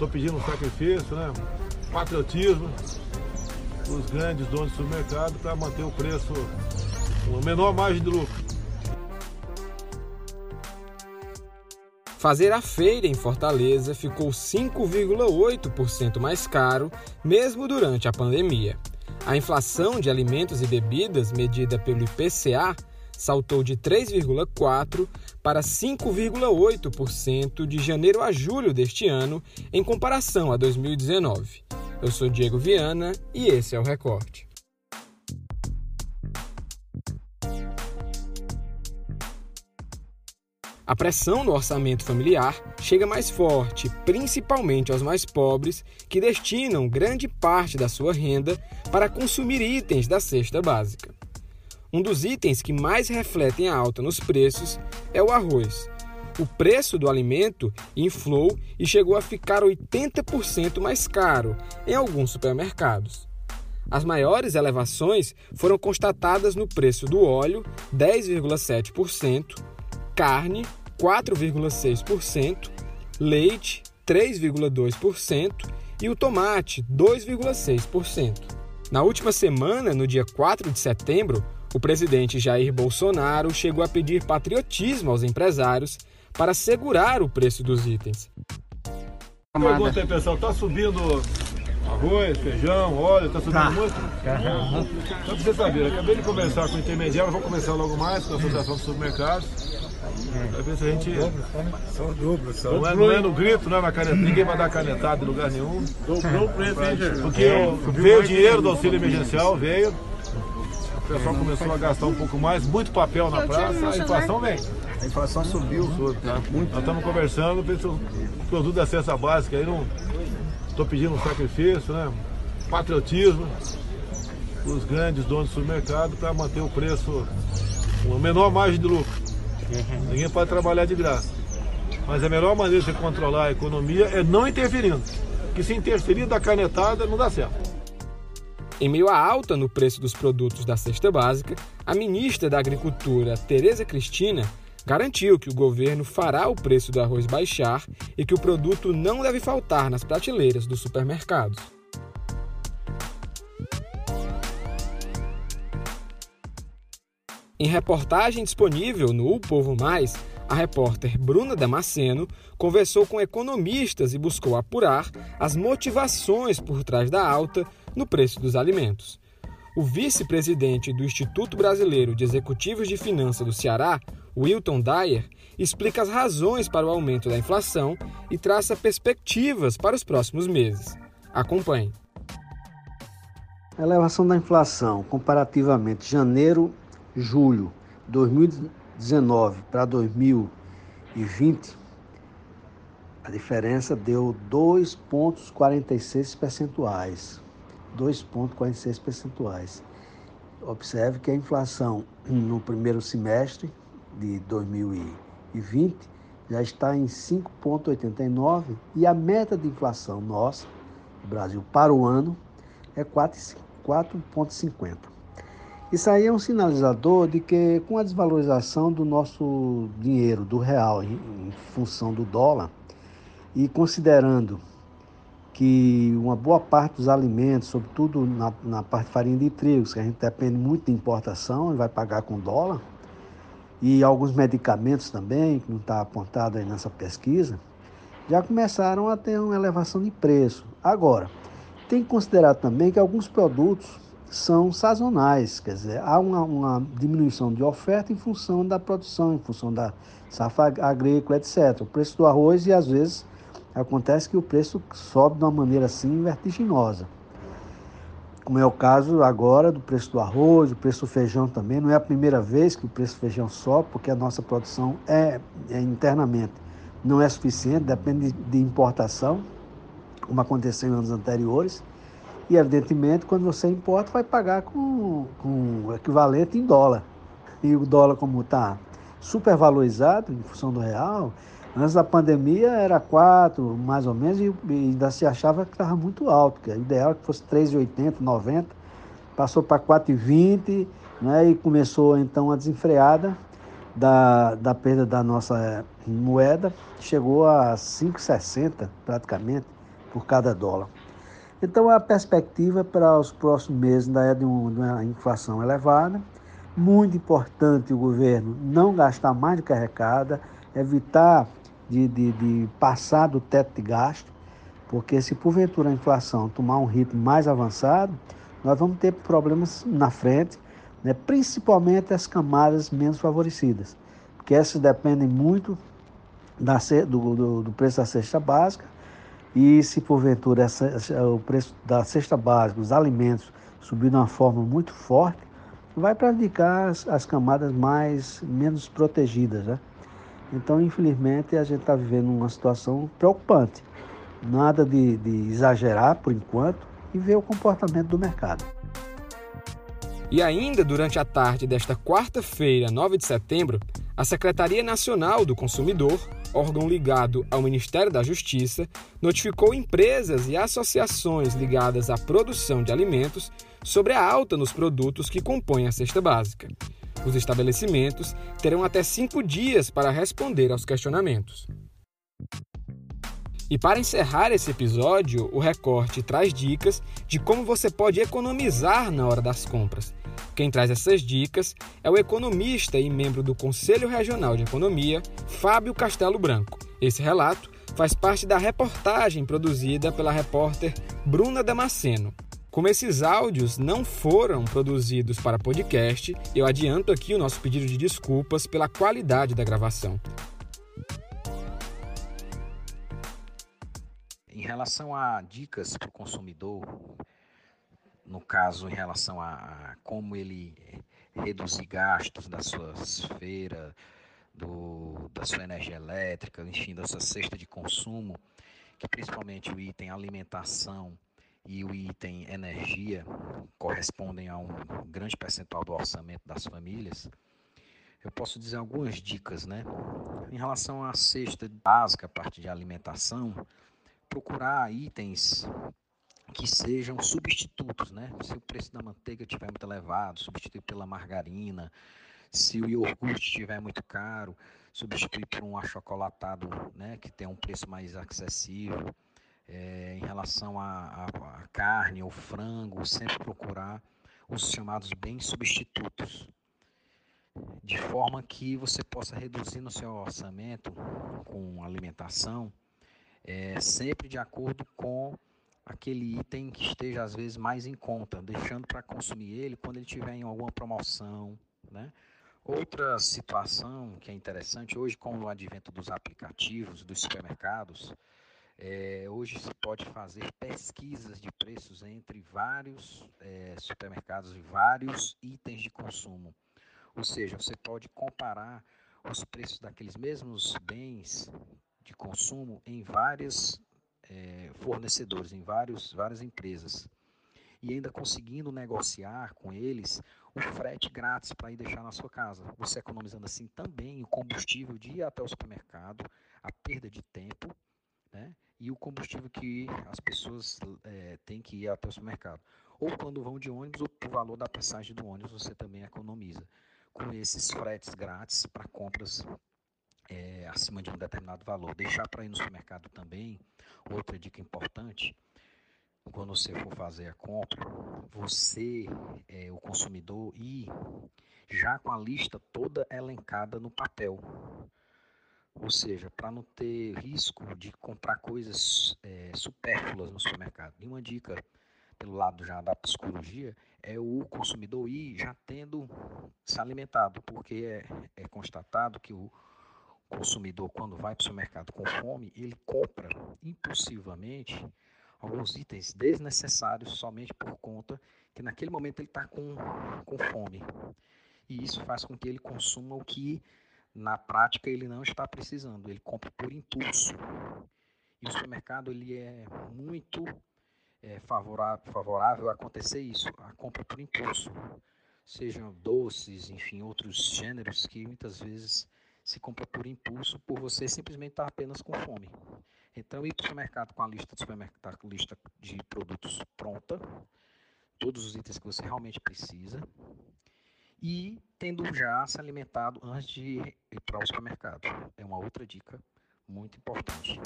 estou pedindo um sacrifício, né? patriotismo dos grandes donos de supermercado para manter o preço com menor margem de lucro. Fazer a feira em Fortaleza ficou 5,8% mais caro, mesmo durante a pandemia. A inflação de alimentos e bebidas, medida pelo IPCA, saltou de 3,4% para 5,8% de janeiro a julho deste ano, em comparação a 2019. Eu sou Diego Viana e esse é o Recorte. A pressão no orçamento familiar chega mais forte, principalmente aos mais pobres, que destinam grande parte da sua renda para consumir itens da cesta básica. Um dos itens que mais refletem a alta nos preços é o arroz. O preço do alimento inflou e chegou a ficar 80% mais caro em alguns supermercados. As maiores elevações foram constatadas no preço do óleo, 10,7%, carne, 4,6%, leite 3,2% e o tomate 2,6%. Na última semana, no dia 4 de setembro, o presidente Jair Bolsonaro chegou a pedir patriotismo aos empresários para segurar o preço dos itens. Pergunta aí, pessoal, tá subindo arroz, feijão, óleo, tá subindo tá. muito? Só para você saber, acabei de conversar com o intermediário, vou começar logo mais com a Associação dos Supermercados. Pra ver se a gente. Só o dobro, só não, é, não é no grito, não é na caneta. Ninguém vai dar canetada em lugar nenhum. Dobrou o preço, hein, Porque veio o dinheiro do auxílio emergencial, veio. O pessoal começou a gastar um pouco mais, muito papel na praça, a inflação vem. A inflação subiu, tá? Muito. Nós estamos conversando, o produto da cesta básica aí não. Estou pedindo um sacrifício, né? Patriotismo dos grandes donos do supermercado para manter o preço com a menor margem de lucro. Uhum. Ninguém pode trabalhar de graça. Mas a melhor maneira de você controlar a economia é não interferindo. Que se interferir da canetada não dá certo. Em meio à alta no preço dos produtos da cesta básica, a ministra da Agricultura, Tereza Cristina, garantiu que o governo fará o preço do arroz baixar e que o produto não deve faltar nas prateleiras dos supermercados. Em reportagem disponível no O Povo Mais, a repórter Bruna Damasceno conversou com economistas e buscou apurar as motivações por trás da alta no preço dos alimentos. O vice-presidente do Instituto Brasileiro de Executivos de Finanças do Ceará, Wilton Dyer, explica as razões para o aumento da inflação e traça perspectivas para os próximos meses. Acompanhe. A elevação da inflação comparativamente janeiro julho 2019 para 2020, a diferença deu 2,46 percentuais. 2,46 percentuais. Observe que a inflação no primeiro semestre de 2020 já está em 5,89 e a meta de inflação nossa, do Brasil, para o ano é 4,50. Isso aí é um sinalizador de que, com a desvalorização do nosso dinheiro, do real, em, função do dólar, e considerando que uma boa parte dos alimentos, sobretudo na, na parte de farinha de trigo, que a gente depende muito de importação e vai pagar com dólar, e alguns medicamentos também, que não está apontado aí nessa pesquisa, já começaram a ter uma elevação de preço. Agora, tem que considerar também que alguns produtos são sazonais, quer dizer, há uma, uma, diminuição de oferta em função da produção, em função da safra agrícola, etc. O preço do arroz e às vezes acontece que o preço sobe de uma maneira assim vertiginosa. Como é o caso agora do preço do arroz, do preço do feijão também. Não é a primeira vez que o preço do feijão sobe, porque a nossa produção é, é internamente não é suficiente, depende de, importação, como aconteceu em anos anteriores. E, evidentemente, quando você importa, vai pagar com, com o equivalente em dólar. E o dólar, como está supervalorizado em função do real, antes da pandemia era 4, mais ou menos, e, ainda se achava que estava muito alto, que o ideal que fosse 3,80, 90, passou para 4,20, né, e começou então a desenfreada da, da perda da nossa moeda, chegou a 5,60 praticamente por cada dólar. Então, a perspectiva para os próximos meses ainda é de, de uma inflação elevada. Muito importante o governo não gastar mais do que arrecada, evitar de, de, de passar do teto de gasto, porque se porventura a inflação tomar um ritmo mais avançado, nós vamos ter problemas na frente, né, principalmente as camadas menos favorecidas, porque essas dependem muito da, do, do, do preço da cesta básica, e se porventura essa, o preço da cesta básica, os alimentos, subir de uma forma muito forte, vai prejudicar as, as camadas mais menos protegidas. Né? Então, infelizmente, a gente está vivendo uma situação preocupante. Nada de, de exagerar por enquanto e ver o comportamento do mercado. E ainda durante a tarde desta quarta-feira, 9 de setembro, a Secretaria Nacional do Consumidor, órgão ligado ao Ministério da Justiça, notificou empresas e associações ligadas à produção de alimentos sobre a alta nos produtos que compõem a cesta básica. Os estabelecimentos terão até cinco dias para responder aos questionamentos. E para encerrar esse episódio, o recorte traz dicas de como você pode economizar na hora das compras. Quem traz essas dicas é o economista e membro do Conselho Regional de Economia, Fábio Castelo Branco. Esse relato faz parte da reportagem produzida pela repórter Bruna Damasceno. Como esses áudios não foram produzidos para podcast, eu adianto aqui o nosso pedido de desculpas pela qualidade da gravação. Em relação a dicas para o consumidor, no caso em relação a, como ele reduzir gastos da sua esfera, do, da sua energia elétrica, enfim, da sua cesta de consumo, que principalmente o item alimentação e o item energia correspondem a um grande percentual do orçamento das famílias, eu posso dizer algumas dicas, né? Em relação à cesta básica, a parte de alimentação, procurar itens que sejam substitutos, né? Se o preço da manteiga estiver muito elevado, substituir pela margarina. Se o iogurte estiver muito caro, substituir por um achocolatado, né? Que tem um preço mais acessível. É, em relação à carne ou frango, sempre procurar os chamados bens substitutos, de forma que você possa reduzir no seu orçamento com alimentação é, sempre de acordo com aquele item que esteja às vezes mais em conta, deixando para consumir ele quando ele estiver em alguma promoção, né? Outra situação que é interessante hoje, com o advento dos aplicativos, dos supermercados, é, hoje se pode fazer pesquisas de preços entre vários é, supermercados e vários itens de consumo. Ou seja, você pode comparar os preços daqueles mesmos bens de consumo em vários é, fornecedores, em vários, várias empresas. E ainda conseguindo negociar com eles o frete grátis para ir deixar na sua casa. Você economizando assim também o combustível de ir até o supermercado, a perda de tempo, né? E o combustível que as pessoas é, têm que ir até o supermercado. Ou quando vão de ônibus, o valor da passagem do ônibus você também economiza. Com esses fretes grátis para compras é, acima de um determinado valor. Deixar para ir no supermercado também, outra dica importante, quando você for fazer a compra, você, é, o consumidor, ir já com a lista toda elencada no papel. Ou seja, para não ter risco de comprar coisas é, supérfluas no supermercado. E uma dica pelo lado já da psicologia é o consumidor ir já tendo se alimentado, porque é, é constatado que o, consumidor, quando vai para o supermercado com fome, ele compra impulsivamente alguns itens desnecessários somente por conta que naquele momento ele está com, com fome. E isso faz com que ele consuma o que na prática ele não está precisando. Ele compra por impulso. E o supermercado ele é muito é, favorável, a acontecer isso, a compra por impulso. Sejam doces, enfim, outros gêneros que muitas vezes se compra por impulso por você simplesmente estar apenas com fome. Então, ir para o supermercado com a lista supermercado, lista de produtos pronta, todos os itens que você realmente precisa, e tendo já se alimentado antes de ir para o supermercado. É uma outra dica muito importante.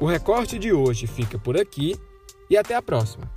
O recorte de hoje fica por aqui e até a próxima.